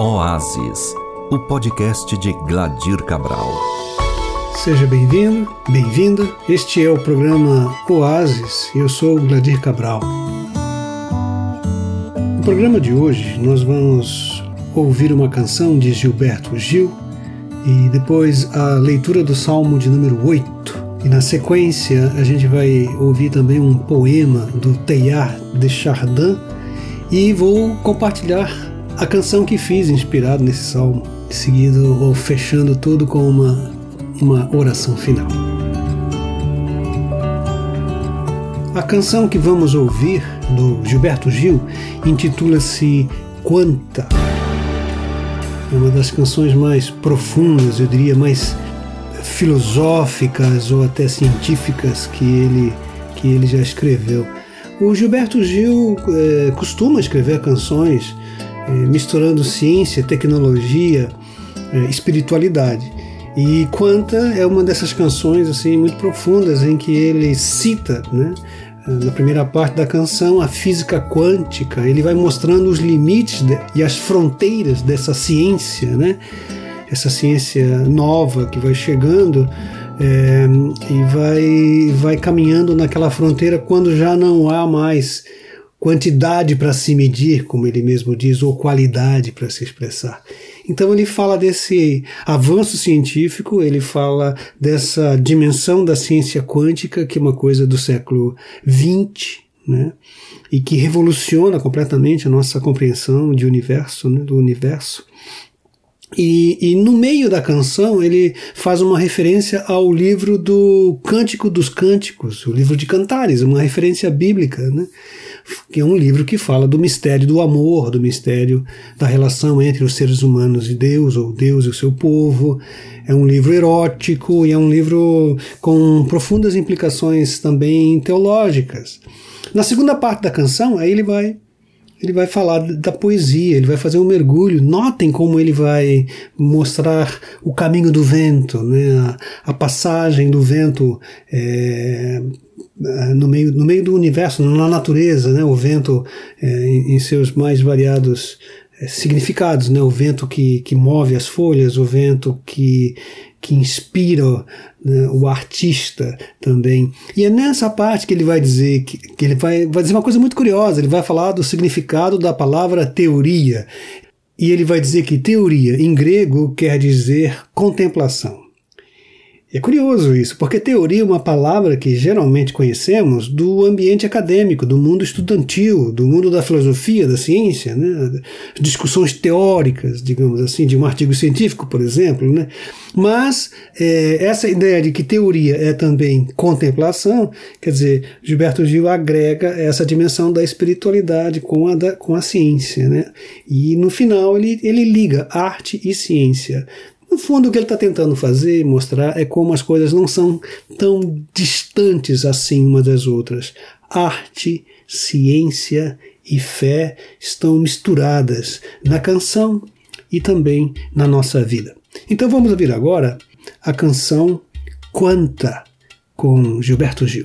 Oásis, o podcast de Gladir Cabral. Seja bem-vindo, bem-vinda. Este é o programa Oásis e eu sou Gladir Cabral. No programa de hoje, nós vamos ouvir uma canção de Gilberto Gil e depois a leitura do Salmo de número 8. E na sequência, a gente vai ouvir também um poema do Teilhard de Chardin e vou compartilhar a canção que fiz inspirado nesse salmo, seguido ou fechando tudo com uma, uma oração final. A canção que vamos ouvir do Gilberto Gil intitula-se Quanta. É uma das canções mais profundas, eu diria mais filosóficas ou até científicas que ele, que ele já escreveu. O Gilberto Gil é, costuma escrever canções misturando ciência, tecnologia, é, espiritualidade. E Quanta é uma dessas canções assim muito profundas em que ele cita, né, na primeira parte da canção, a física quântica. Ele vai mostrando os limites e as fronteiras dessa ciência, né? Essa ciência nova que vai chegando é, e vai, vai caminhando naquela fronteira quando já não há mais quantidade para se medir, como ele mesmo diz, ou qualidade para se expressar. Então ele fala desse avanço científico, ele fala dessa dimensão da ciência quântica, que é uma coisa do século XX, né? e que revoluciona completamente a nossa compreensão de universo, né? do universo. E, e, no meio da canção ele faz uma referência ao livro do Cântico dos Cânticos, o livro de Cantares, uma referência bíblica, né? que é um livro que fala do mistério do amor, do mistério da relação entre os seres humanos e Deus, ou Deus e o seu povo. É um livro erótico e é um livro com profundas implicações também teológicas. Na segunda parte da canção, aí ele vai ele vai falar da poesia, ele vai fazer um mergulho. Notem como ele vai mostrar o caminho do vento, né? a, a passagem do vento é, no, meio, no meio do universo, na natureza, né? o vento é, em, em, seus mais variados significados, né? o vento que, que move as folhas, o vento que, que inspira né, o artista também. E é nessa parte que ele vai dizer que, que ele vai, vai dizer uma coisa muito curiosa. Ele vai falar do significado da palavra teoria. E ele vai dizer que teoria em grego quer dizer contemplação. É curioso isso, porque teoria é uma palavra que geralmente conhecemos do ambiente acadêmico, do mundo estudantil, do mundo da filosofia, da ciência, né? discussões teóricas, digamos assim, de um artigo científico, por exemplo. Né? Mas é, essa ideia de que teoria é também contemplação, quer dizer, Gilberto Gil agrega essa dimensão da espiritualidade com a, da, com a ciência. Né? E no final ele, ele liga arte e ciência no fundo, o que ele está tentando fazer, mostrar, é como as coisas não são tão distantes assim umas das outras. Arte, ciência e fé estão misturadas na canção e também na nossa vida. Então vamos ouvir agora a canção Quanta, com Gilberto Gil.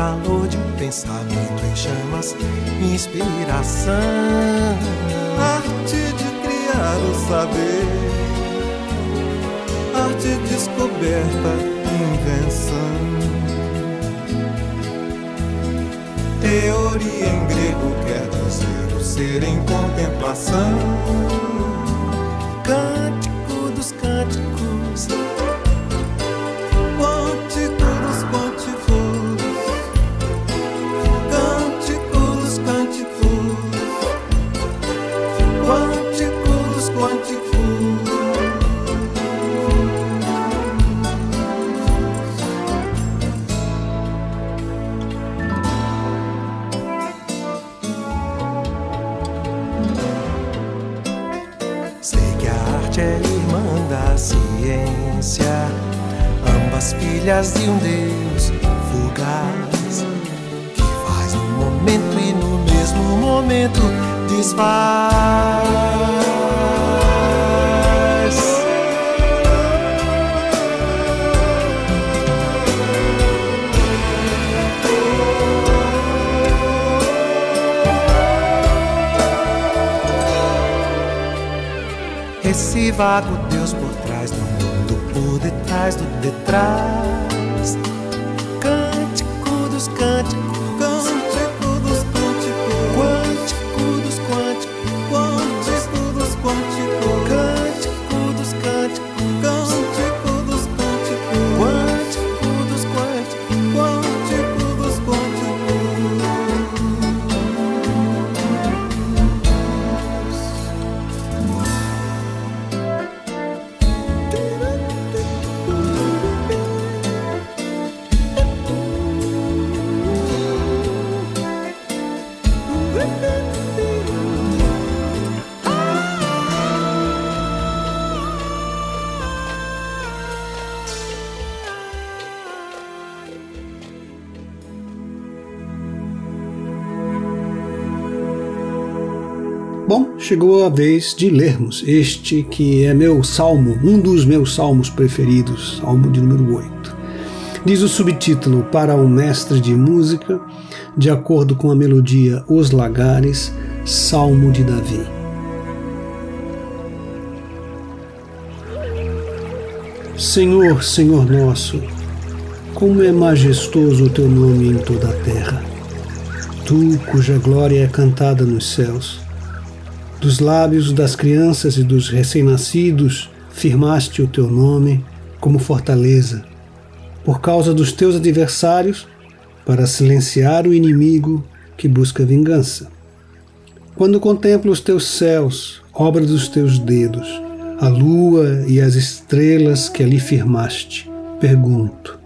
Calor, de pensamento em chamas, inspiração, arte de criar o saber, arte descoberta, invenção. Teoria em grego quer dizer o ser em contemplação. Vago Deus por trás do mundo, por detrás do detrás. Bom, chegou a vez de lermos este que é meu salmo, um dos meus salmos preferidos, salmo de número 8. Diz o subtítulo Para o mestre de música, de acordo com a melodia Os Lagares, Salmo de Davi. Senhor, Senhor nosso, como é majestoso o teu nome em toda a terra. Tu, cuja glória é cantada nos céus, dos lábios das crianças e dos recém-nascidos, firmaste o teu nome como fortaleza, por causa dos teus adversários, para silenciar o inimigo que busca vingança. Quando contemplo os teus céus, obra dos teus dedos, a lua e as estrelas que ali firmaste, pergunto: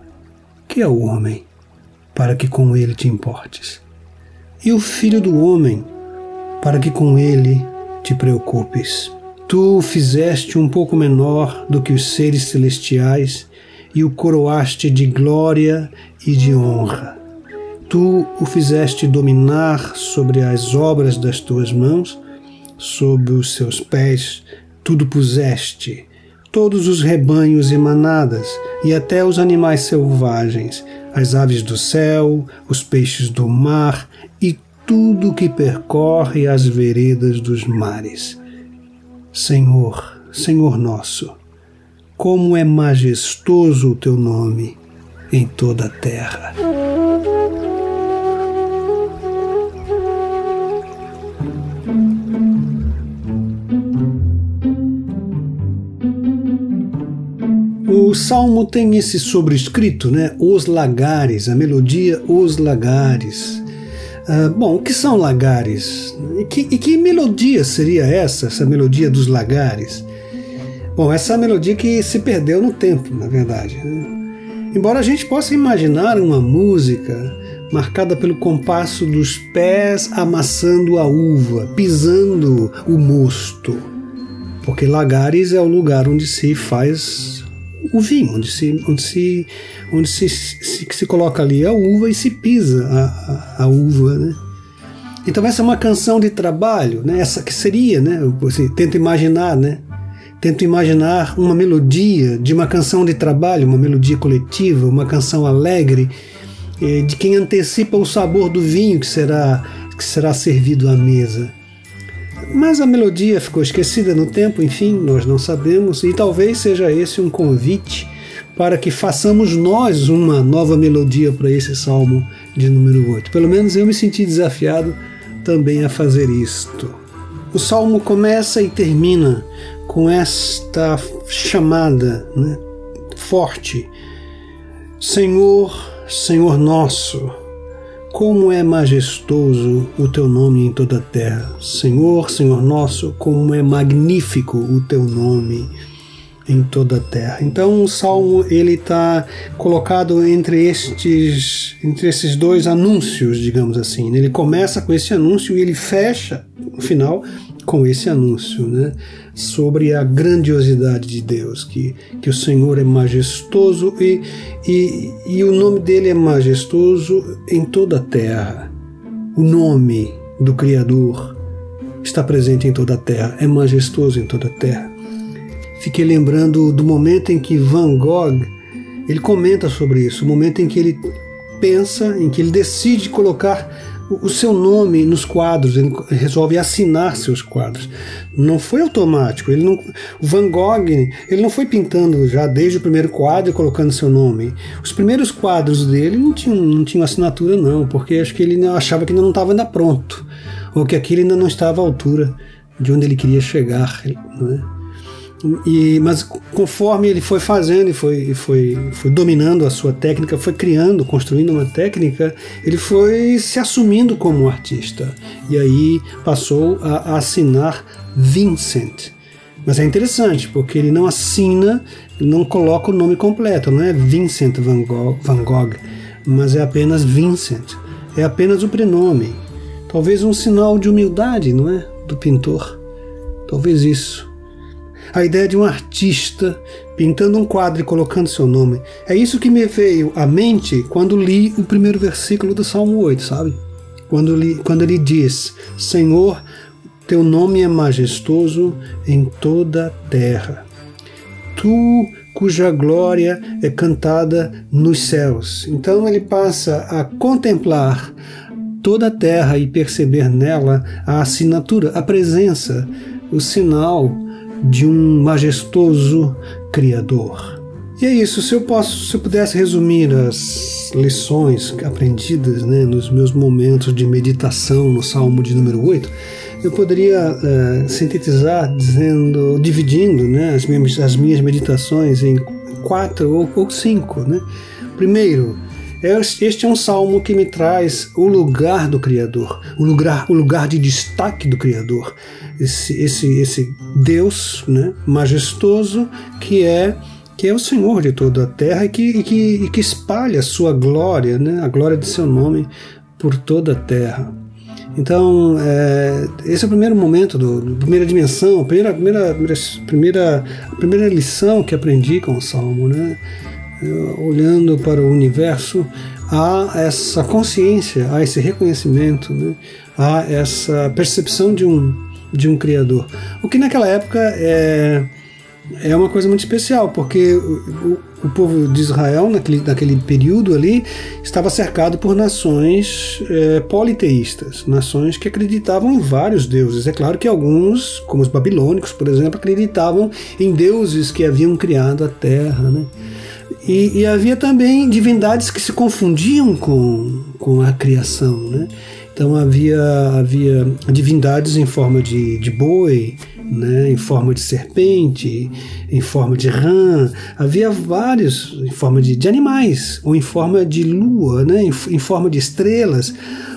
que é o homem, para que com ele te importes? E o filho do homem, para que com ele te preocupes. Tu o fizeste um pouco menor do que os seres celestiais e o coroaste de glória e de honra. Tu o fizeste dominar sobre as obras das tuas mãos, sob os seus pés tudo puseste, todos os rebanhos e manadas, e até os animais selvagens, as aves do céu, os peixes do mar e tudo que percorre as veredas dos mares. Senhor, Senhor nosso, como é majestoso o teu nome em toda a terra. O salmo tem esse sobrescrito, né? Os lagares, a melodia Os lagares. Ah, bom, o que são lagares? E que, e que melodia seria essa, essa melodia dos lagares? Bom, essa é melodia que se perdeu no tempo, na verdade. né? Embora a gente possa imaginar uma música marcada pelo compasso dos pés amassando a uva, pisando o mosto, porque lagares é o lugar onde se faz o vinho, onde se, onde se, onde se, se, se coloca ali a uva e se pisa a, a, a uva, né? Então essa é uma canção de trabalho, né? Essa que seria, né? Você tenta imaginar, né? Tento imaginar uma melodia de uma canção de trabalho, uma melodia coletiva, uma canção alegre, eh, de quem antecipa o sabor do vinho que será que será servido à mesa. Mas a melodia ficou esquecida no tempo, enfim, nós não sabemos, e talvez seja esse um convite para que façamos nós uma nova melodia para esse salmo de número 8. Pelo menos eu me senti desafiado também a fazer isto. O salmo começa e termina com esta chamada né, forte: Senhor, Senhor nosso, como é majestoso o teu nome em toda a terra. Senhor, Senhor nosso, como é magnífico o teu nome em toda a terra. Então o salmo ele está colocado entre estes entre esses dois anúncios, digamos assim. Ele começa com esse anúncio e ele fecha no final com esse anúncio, né, sobre a grandiosidade de Deus, que, que o Senhor é majestoso e, e, e o nome dele é majestoso em toda a terra. O nome do Criador está presente em toda a terra, é majestoso em toda a terra fiquei lembrando do momento em que Van Gogh ele comenta sobre isso, o momento em que ele pensa, em que ele decide colocar o seu nome nos quadros, ele resolve assinar seus quadros. Não foi automático, ele não, o Van Gogh ele não foi pintando já desde o primeiro quadro e colocando seu nome. Os primeiros quadros dele não tinham, não tinham assinatura não, porque acho que ele achava que ainda não estava ainda pronto, ou que aquilo ainda não estava à altura de onde ele queria chegar. Não é? E, mas conforme ele foi fazendo e foi, foi, foi dominando a sua técnica, foi criando, construindo uma técnica, ele foi se assumindo como artista. E aí passou a, assinar Vincent. Mas é interessante, porque ele não assina, não coloca o nome completo, não é Vincent Van Gogh, Van Gogh mas é apenas Vincent. É apenas o prenome. Talvez um sinal de humildade, não é? Do pintor. Talvez isso a ideia de um artista pintando um quadro e colocando seu nome. É isso que me veio à mente quando li o primeiro versículo do Salmo 8, sabe? Quando, li, quando ele diz: Senhor, teu nome é majestoso em toda a terra. Tu cuja glória é cantada nos céus. Então ele passa a contemplar toda a terra e perceber nela a assinatura, a presença, o sinal de um majestoso Criador. E é isso, se eu posso, se eu pudesse resumir as lições aprendidas né, nos meus momentos de meditação no Salmo de número 8, eu poderia uh, sintetizar dizendo, dividindo né, as, minhas, as minhas meditações em quatro ou, ou cinco. Né? Primeiro, este é um salmo que me traz o lugar do Criador, o lugar, o lugar de destaque do Criador, esse, esse, esse Deus né, majestoso que é que é o Senhor de toda a terra e que, e que, e que espalha a sua glória, né, a glória de seu nome por toda a terra. Então, é, esse é o primeiro momento, do, primeira dimensão, a primeira, primeira, primeira, primeira lição que aprendi com o Salmo. Né? Olhando para o universo, há essa consciência, há esse reconhecimento, né? há essa percepção de um, de um Criador. O que naquela época é, é uma coisa muito especial, porque o, o povo de Israel, naquele, naquele período ali, estava cercado por nações é, politeístas, nações que acreditavam em vários deuses. É claro que alguns, como os babilônicos, por exemplo, acreditavam em deuses que haviam criado a terra. Né? E, e, havia também divindades que se confundiam com, com a criação. Né? Então havia, havia divindades em forma de, de boi, né? em forma de serpente, em forma de rã. Havia vários em forma de, de animais, ou em forma de lua, né? em, em forma de estrelas.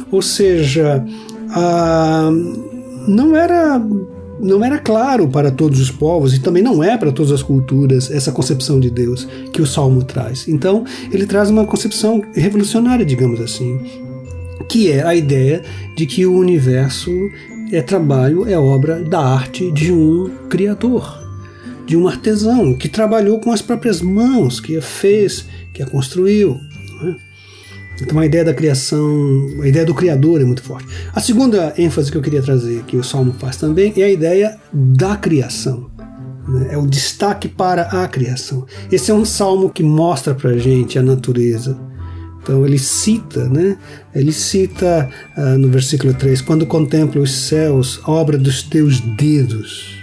Ou seja, a, não era não era claro para todos os povos e também não é para todas as culturas essa concepção de Deus que o Salmo traz. Então, ele traz uma concepção revolucionária, digamos assim, que é a ideia de que o universo é trabalho, é obra da arte de um criador. de um artesão que trabalhou com as próprias mãos, que a fez, que a construiu. Né? Então a ideia da criação, a ideia do Criador é muito forte. A segunda ênfase que eu queria trazer, que o Salmo faz também, é a ideia da criação. Né? É o destaque para a criação. Esse é um salmo que mostra para a gente a natureza. Então ele cita, né? Ele cita uh, no versículo 3: Quando contemplo os céus, obra dos teus dedos,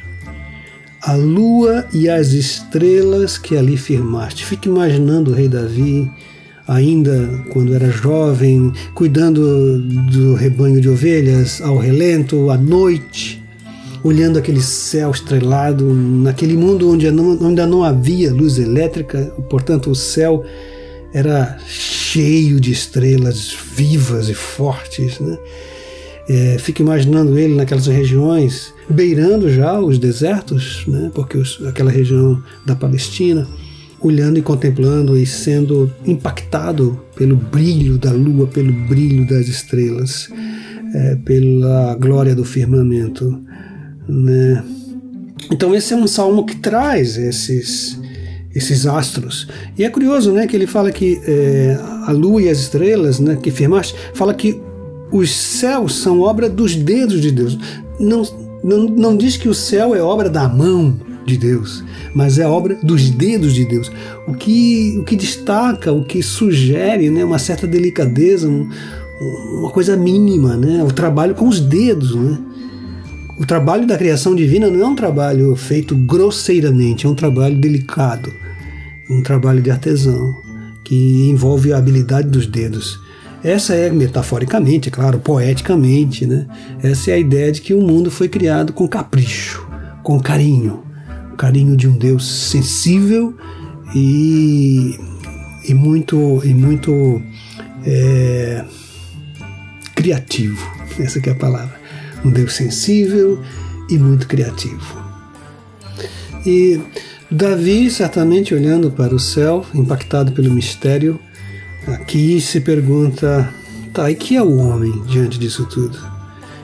a lua e as estrelas que ali firmaste. Fique imaginando o rei Davi ainda quando era jovem, cuidando do rebanho de ovelhas ao relento, à noite, olhando aquele céu estrelado, naquele mundo onde ainda não havia luz elétrica, portanto o céu era cheio de estrelas vivas e fortes. Né? É, fica imaginando ele naquelas regiões, beirando já os desertos, né? porque os, aquela região da Palestina olhando e contemplando e sendo impactado pelo brilho da lua, pelo brilho das estrelas, é, pela glória do firmamento. Né? Então esse é um salmo que traz esses esses astros. E é curioso, né, que ele fala que é, a lua e as estrelas, né, que firmaste, fala que os céus são obra dos dedos de Deus. Não, não, não diz que o céu é obra da mão de Deus, mas é obra dos dedos de Deus. O que, o que destaca, o que sugere né, uma certa delicadeza, um, uma coisa mínima, né, o trabalho com os dedos. Né? O trabalho da criação divina não é um trabalho feito grosseiramente, é um trabalho delicado, um trabalho de artesão, que envolve a habilidade dos dedos. Essa é, metaforicamente, é claro, poeticamente, né? Essa é a ideia de que o mundo foi criado com capricho, com carinho, o carinho de um Deus sensível e, e muito, e muito é, criativo. Essa é a palavra. Um Deus sensível e muito criativo. E Davi, certamente olhando para o céu, impactado pelo mistério, aqui se pergunta: tá, e que é o homem diante disso tudo?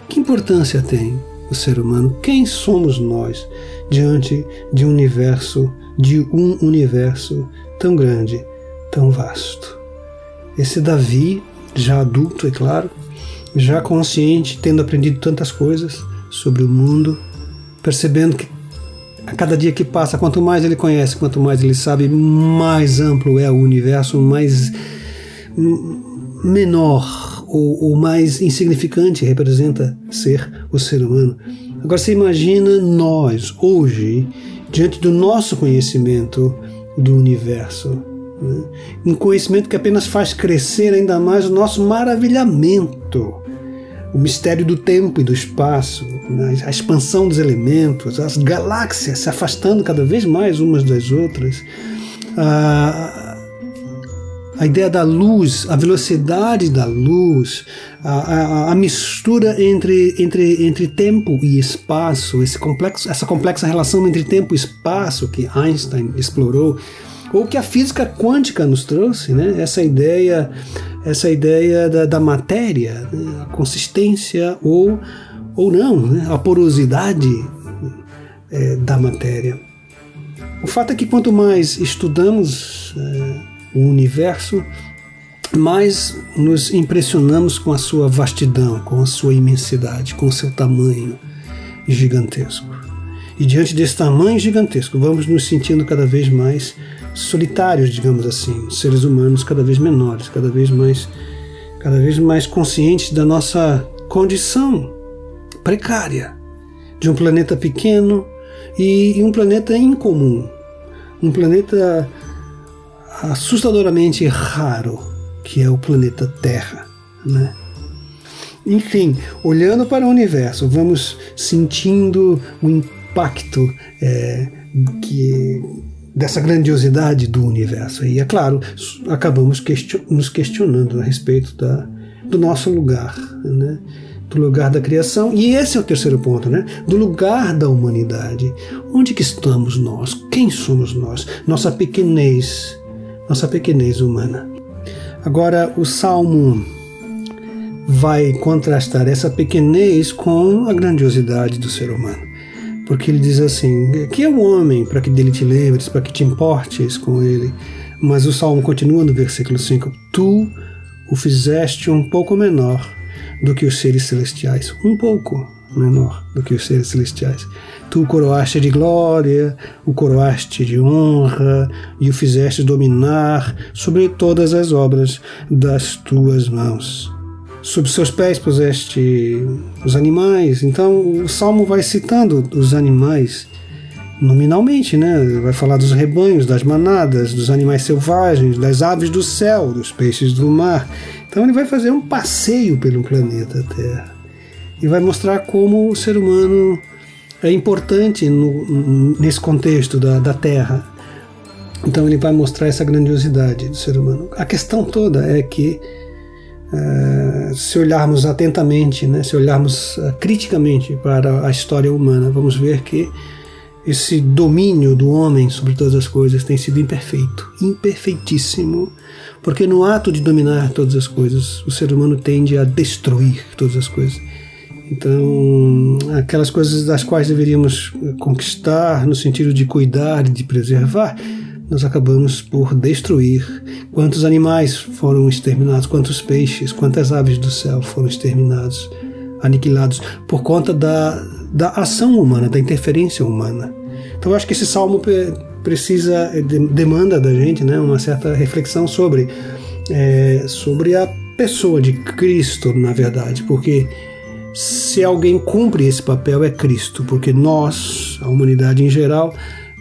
Que importância tem o ser humano? Quem somos nós diante de um universo, de um universo tão grande, tão vasto. Esse Davi, já adulto, é claro, já consciente, tendo aprendido tantas coisas sobre o mundo, percebendo que a cada dia que passa, quanto mais ele conhece, quanto mais ele sabe, mais amplo é o universo, mais menor ou, ou mais insignificante representa ser o ser humano. Agora você imagina nós, hoje, diante do nosso conhecimento do universo. Né? Um conhecimento que apenas faz crescer ainda mais o nosso maravilhamento. O mistério do tempo e do espaço, né? a expansão dos elementos, as galáxias se afastando cada vez mais umas das outras. Ah, a ideia da luz, a velocidade da luz, a, a, a, mistura entre, entre, entre tempo e espaço, esse complexo, essa complexa relação entre tempo e espaço que Einstein explorou, ou que a física quântica nos trouxe, né? essa ideia, essa ideia da, da matéria, né? a consistência ou, ou não, né? a porosidade é, da matéria. O fato é que quanto mais estudamos é, o universo, mais nos impressionamos com a sua vastidão, com a sua imensidade, com o seu tamanho gigantesco. E diante desse tamanho gigantesco, vamos nos sentindo cada vez mais solitários, digamos assim, seres humanos cada vez menores, cada vez mais cada vez mais conscientes da nossa condição precária de um planeta pequeno e um planeta incomum, um planeta assustadoramente raro que é o planeta Terra, né? Enfim, olhando para o universo, vamos sentindo o impacto é, que dessa grandiosidade do universo. E é claro, acabamos question nos questionando a respeito da, do nosso lugar, né? do lugar da criação. E esse é o terceiro ponto, né? Do lugar da humanidade. Onde que estamos nós? Quem somos nós? Nossa pequenez, nossa pequenez humana. Agora, o Salmo vai contrastar essa pequenez com a grandiosidade do ser humano. porque ele diz assim: que é o homem para que dele te lembres, para que te importes com ele. Mas o salmo continua no versículo 5: Tu o fizeste um pouco menor do que os seres celestiais, um pouco menor do que os seres celestiais. Tu o coroaste de glória, o coroaste de honra e o fizeste dominar sobre todas as obras das tuas mãos. Sob seus pés puseste os animais. Então o salmo vai citando os animais nominalmente, né? Vai falar dos rebanhos, das manadas, dos animais selvagens, das aves do céu, dos peixes do mar. Então ele vai fazer um passeio pelo planeta Terra e vai mostrar como o ser humano é importante no, nesse contexto da, da Terra. Então ele vai mostrar essa grandiosidade do ser humano. A questão toda é que uh, se olharmos atentamente, né, se olharmos uh, criticamente para a história humana, vamos ver que esse domínio do homem sobre todas as coisas tem sido imperfeito, imperfeitíssimo, porque no ato de dominar todas as coisas, o ser humano tende a destruir todas as coisas. Então, aquelas coisas das quais deveríamos conquistar no sentido de cuidar e de preservar, nós acabamos por destruir. Quantos animais foram exterminados, quantos peixes, quantas aves do céu foram exterminados, aniquilados por conta da, da ação humana, da interferência humana. Então, eu acho que esse salmo precisa, demanda da gente né, uma certa reflexão sobre, é, sobre a pessoa de Cristo, na verdade, porque se alguém cumpre esse papel é Cristo, porque nós, a humanidade em geral,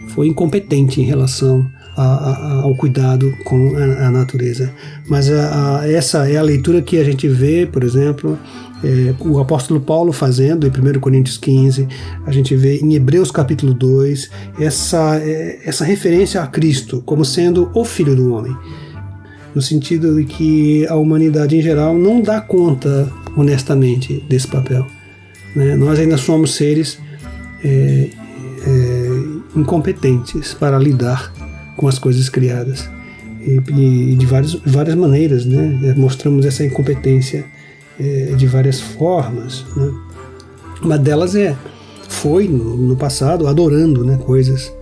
foi incompetente em relação a, a, ao cuidado com a, a natureza. Mas essa é a leitura que a gente vê, por exemplo, é, o apóstolo Paulo fazendo em 1 Coríntios 15, a gente vê em Hebreus capítulo 2 essa, é, essa referência a Cristo como sendo o Filho do Homem. No sentido de que a humanidade em geral não dá conta honestamente desse papel. Né? Nós ainda somos seres é, é, incompetentes para lidar com as coisas criadas e, e de várias, várias maneiras, né? Mostramos essa incompetência é, de várias formas. Né? Uma delas é foi no, no passado adorando, né, coisas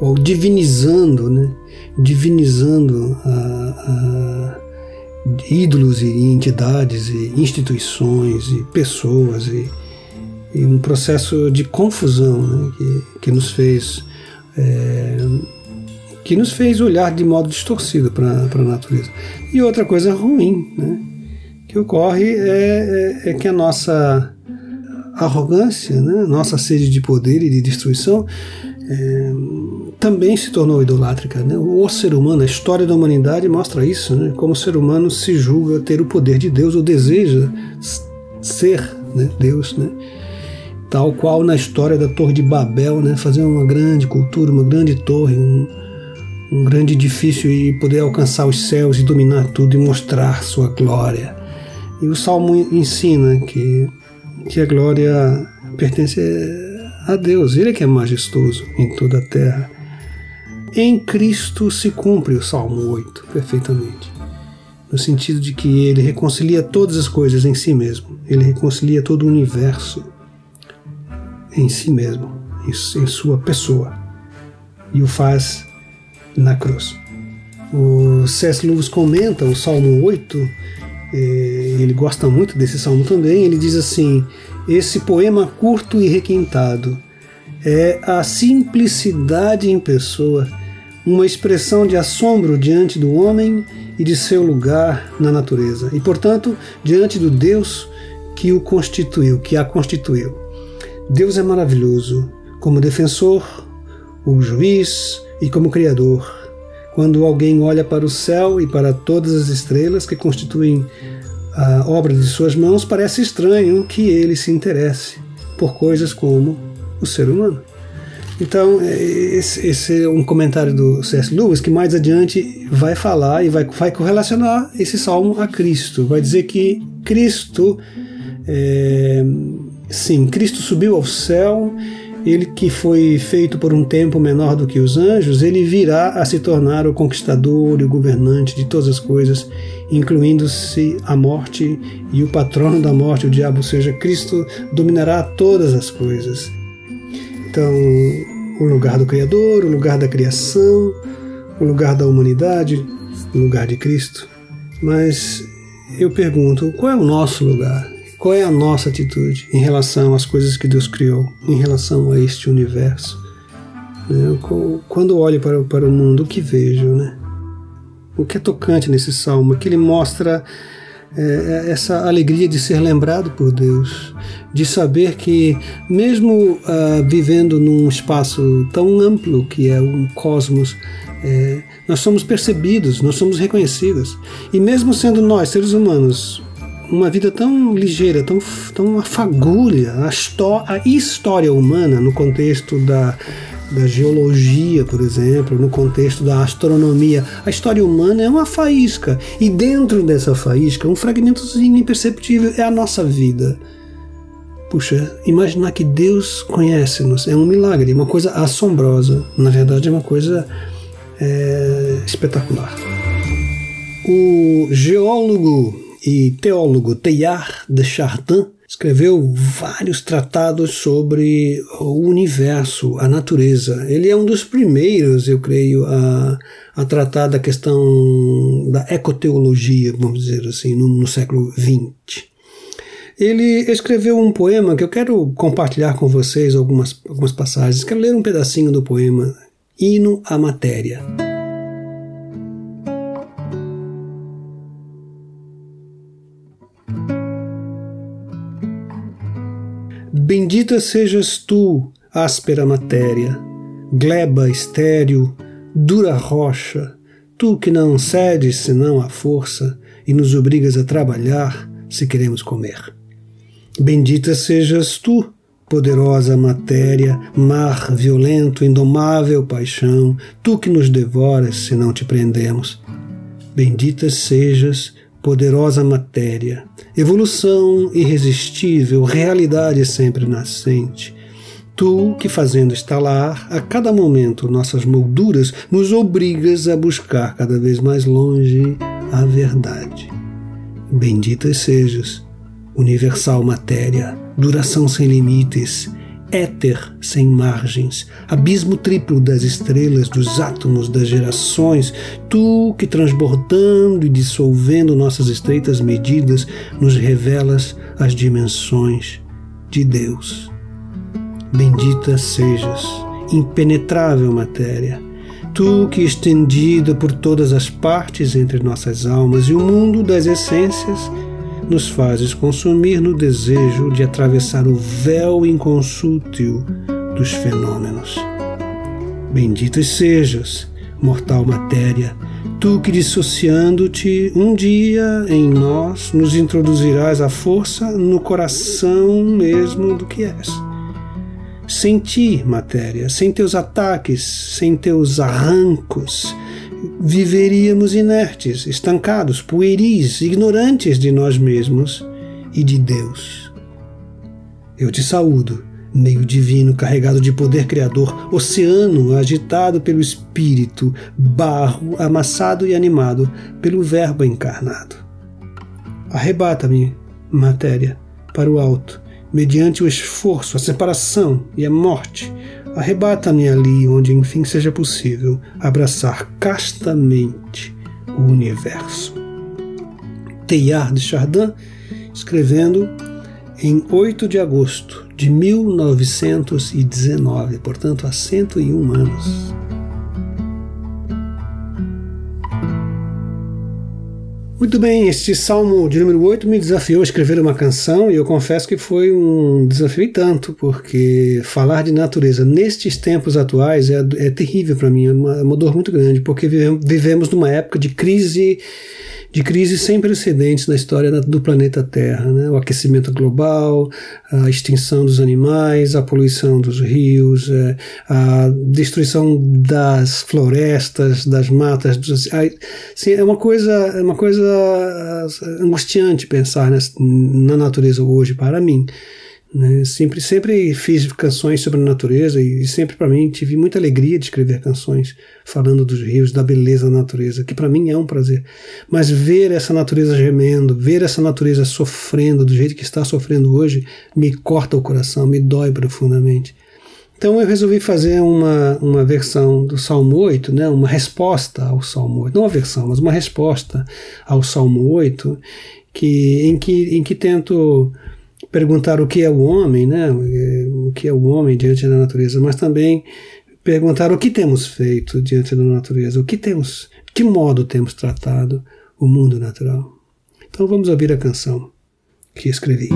ou divinizando, né, divinizando a, a ídolos e entidades e instituições e pessoas e, e um processo de confusão né, que, que nos fez é, que nos fez olhar de modo distorcido para a natureza. E outra coisa ruim né, que ocorre é, é, é que a nossa arrogância, né, nossa sede de poder e de destruição é, também se tornou idolátrica. Né? O ser humano, a história da humanidade mostra isso, né? como o ser humano se julga ter o poder de Deus ou deseja ser né? Deus. Né? Tal qual na história da Torre de Babel, né? fazer uma grande cultura, uma grande torre, um, um grande edifício e poder alcançar os céus e dominar tudo e mostrar sua glória. E o Salmo ensina que, que a glória pertence a Deus, Ele é que é majestoso em toda a terra. Em Cristo se cumpre o Salmo 8 perfeitamente, no sentido de que ele reconcilia todas as coisas em si mesmo, ele reconcilia todo o universo em si mesmo, em sua pessoa, e o faz na cruz. O C.S. Lewis comenta o Salmo 8, eh, ele gosta muito desse salmo também. Ele diz assim: Esse poema curto e requintado é a simplicidade em pessoa uma expressão de assombro diante do homem e de seu lugar na natureza, e, portanto, diante do Deus que o constituiu, que a constituiu. Deus é maravilhoso como defensor, o juiz e como criador. Quando alguém olha para o céu e para todas as estrelas que constituem a obra de suas mãos, parece estranho que ele se interesse por coisas como o ser humano. Então, é, esse, esse, é um comentário do C.S. Lewis que mais adiante vai falar e vai, vai correlacionar esse salmo a Cristo. Vai dizer que Cristo, é, sim, Cristo subiu ao céu, ele que foi feito por um tempo menor do que os anjos, ele virá a se tornar o conquistador e o governante de todas as coisas, incluindo-se a morte e o patrono da morte, o diabo, ou seja, Cristo dominará todas as coisas. Então, o lugar do Criador, o lugar da criação, o lugar da humanidade, o lugar de Cristo. Mas eu pergunto, qual é o nosso lugar? Qual é a nossa atitude em relação às coisas que Deus criou, em relação a este universo? Né? Quando olho para, o mundo, o que vejo? Né? O que é tocante nesse salmo que ele mostra é, é, essa alegria de ser lembrado por Deus, de saber que, mesmo uh, vivendo num espaço tão amplo que é um cosmos, é, nós somos percebidos, nós somos reconhecidos. E mesmo sendo nós, seres humanos, uma vida tão ligeira, tão, tão uma fagulha, a, a história humana no contexto da da geologia, por exemplo, no contexto da astronomia. A história humana é uma faísca, e dentro dessa faísca, um fragmentozinho imperceptível é a nossa vida. Puxa, imaginar que Deus conhece-nos é um milagre, uma coisa assombrosa. Na verdade, é uma coisa é, espetacular. O geólogo e teólogo Teilhard de Chardin escreveu vários tratados sobre o universo, a natureza. Ele é um dos primeiros, eu creio, a, a tratar da questão da ecoteologia, vamos dizer assim, no, no século XX. Ele escreveu um poema que eu quero compartilhar com vocês algumas, algumas passagens. Quero ler um pedacinho do poema Hino à Matéria. Bendita sejas tu, áspera matéria, gleba estéril, dura rocha, tu que não cedes senão à força e nos obrigas a trabalhar se queremos comer. Bendita sejas tu, poderosa matéria, mar violento, indomável paixão, tu que nos devoras se não te prendemos. Bendita sejas poderosa matéria, evolução irresistível, realidade sempre nascente. Tu que, fazendo estalar a cada momento nossas molduras, nos obrigas a buscar cada vez mais longe a verdade. Benditas sejas, universal matéria, duração sem limites, éter sem margens, abismo triplo das estrelas, dos átomos, das gerações, tu que transbordando e dissolvendo nossas estreitas medidas, nos revelas as dimensões de Deus. Bendita sejas, impenetrável matéria, tu que estendida por todas as partes entre nossas almas e o mundo das essências, nos fazes consumir no desejo de atravessar o véu inconsútil dos fenômenos. Benditas sejas, mortal matéria, tu que dissociando-te um dia em nós nos introduzirás a força no coração mesmo do que és. Sem ti, matéria, sem teus ataques, sem teus arrancos, viveríamos inertes, estancados, pueris, ignorantes de nós mesmos e de Deus. Eu te saúdo, meio divino carregado de poder criador, oceano agitado pelo Espírito, barro amassado e animado pelo Verbo encarnado. Arrebata-me, matéria, para o alto, mediante o esforço, a separação e a morte, Arrebata-me ali onde enfim seja possível abraçar castamente o universo. Teilhard de Chardin, escrevendo em 8 de agosto de 1919, portanto há 101 anos. Muito bem, este salmo de número 8 me desafiou a escrever uma canção e eu confesso que foi um desafio e tanto, porque falar de natureza nestes tempos atuais é, é terrível para mim, é uma, é uma dor muito grande, porque vivemos numa época de crise de crises sem precedentes na história do planeta Terra. Né? O aquecimento global, a extinção dos animais, a poluição dos rios, é, a destruição das florestas, das matas. Dos, assim, é uma coisa, é uma coisa angustiante pensar na natureza hoje para mim. Né? Sempre, sempre fiz canções sobre a natureza e sempre para mim tive muita alegria de escrever canções falando dos rios, da beleza da natureza, que para mim é um prazer. Mas ver essa natureza gemendo, ver essa natureza sofrendo do jeito que está sofrendo hoje, me corta o coração, me dói profundamente. Então eu resolvi fazer uma, uma versão do Salmo 8, né, uma resposta ao Salmo 8, não uma versão, mas uma resposta ao Salmo 8, que, em, que, em que tento perguntar o que é o homem, né, o que é o homem diante da natureza, mas também perguntar o que temos feito diante da natureza, o que temos, de que modo temos tratado o mundo natural. Então vamos ouvir a canção que escrevi.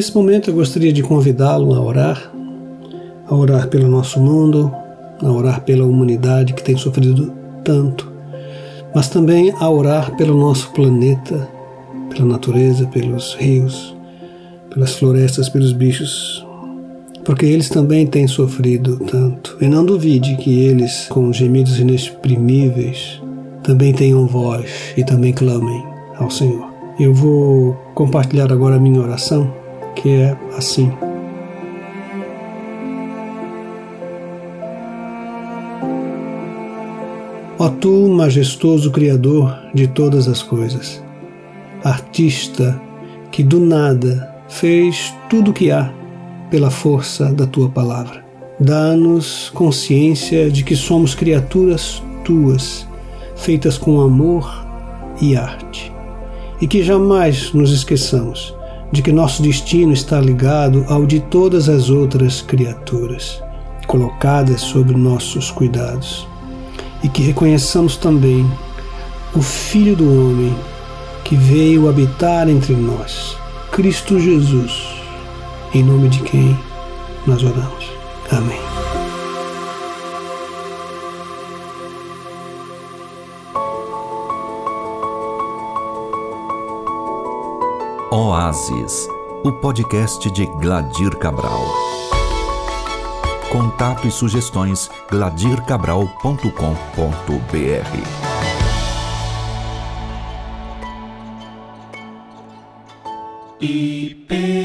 Nesse momento eu gostaria de convidá-lo a orar, a orar pelo nosso mundo, a orar pela humanidade que tem sofrido tanto, mas também a orar pelo nosso planeta, pela natureza, pelos rios, pelas florestas, pelos bichos, porque eles também têm sofrido tanto. E não duvide que eles, com gemidos inexprimíveis, também tenham voz e também clamem ao Senhor. Eu vou compartilhar agora a minha oração que é assim. Ó tu, majestoso Criador de todas as coisas, artista que do nada fez tudo o que há pela força da tua palavra. Dá-nos consciência de que somos criaturas tuas, feitas com amor e arte, e que jamais nos esqueçamos de que nosso destino está ligado ao de todas as outras criaturas, colocadas sob nossos cuidados, e que reconheçamos também o Filho do Homem que veio habitar entre nós, Cristo Jesus, em nome de quem nós oramos. Amém. Oásis, o podcast de Gladir Cabral. Contato e sugestões gladircabral.com.br IPB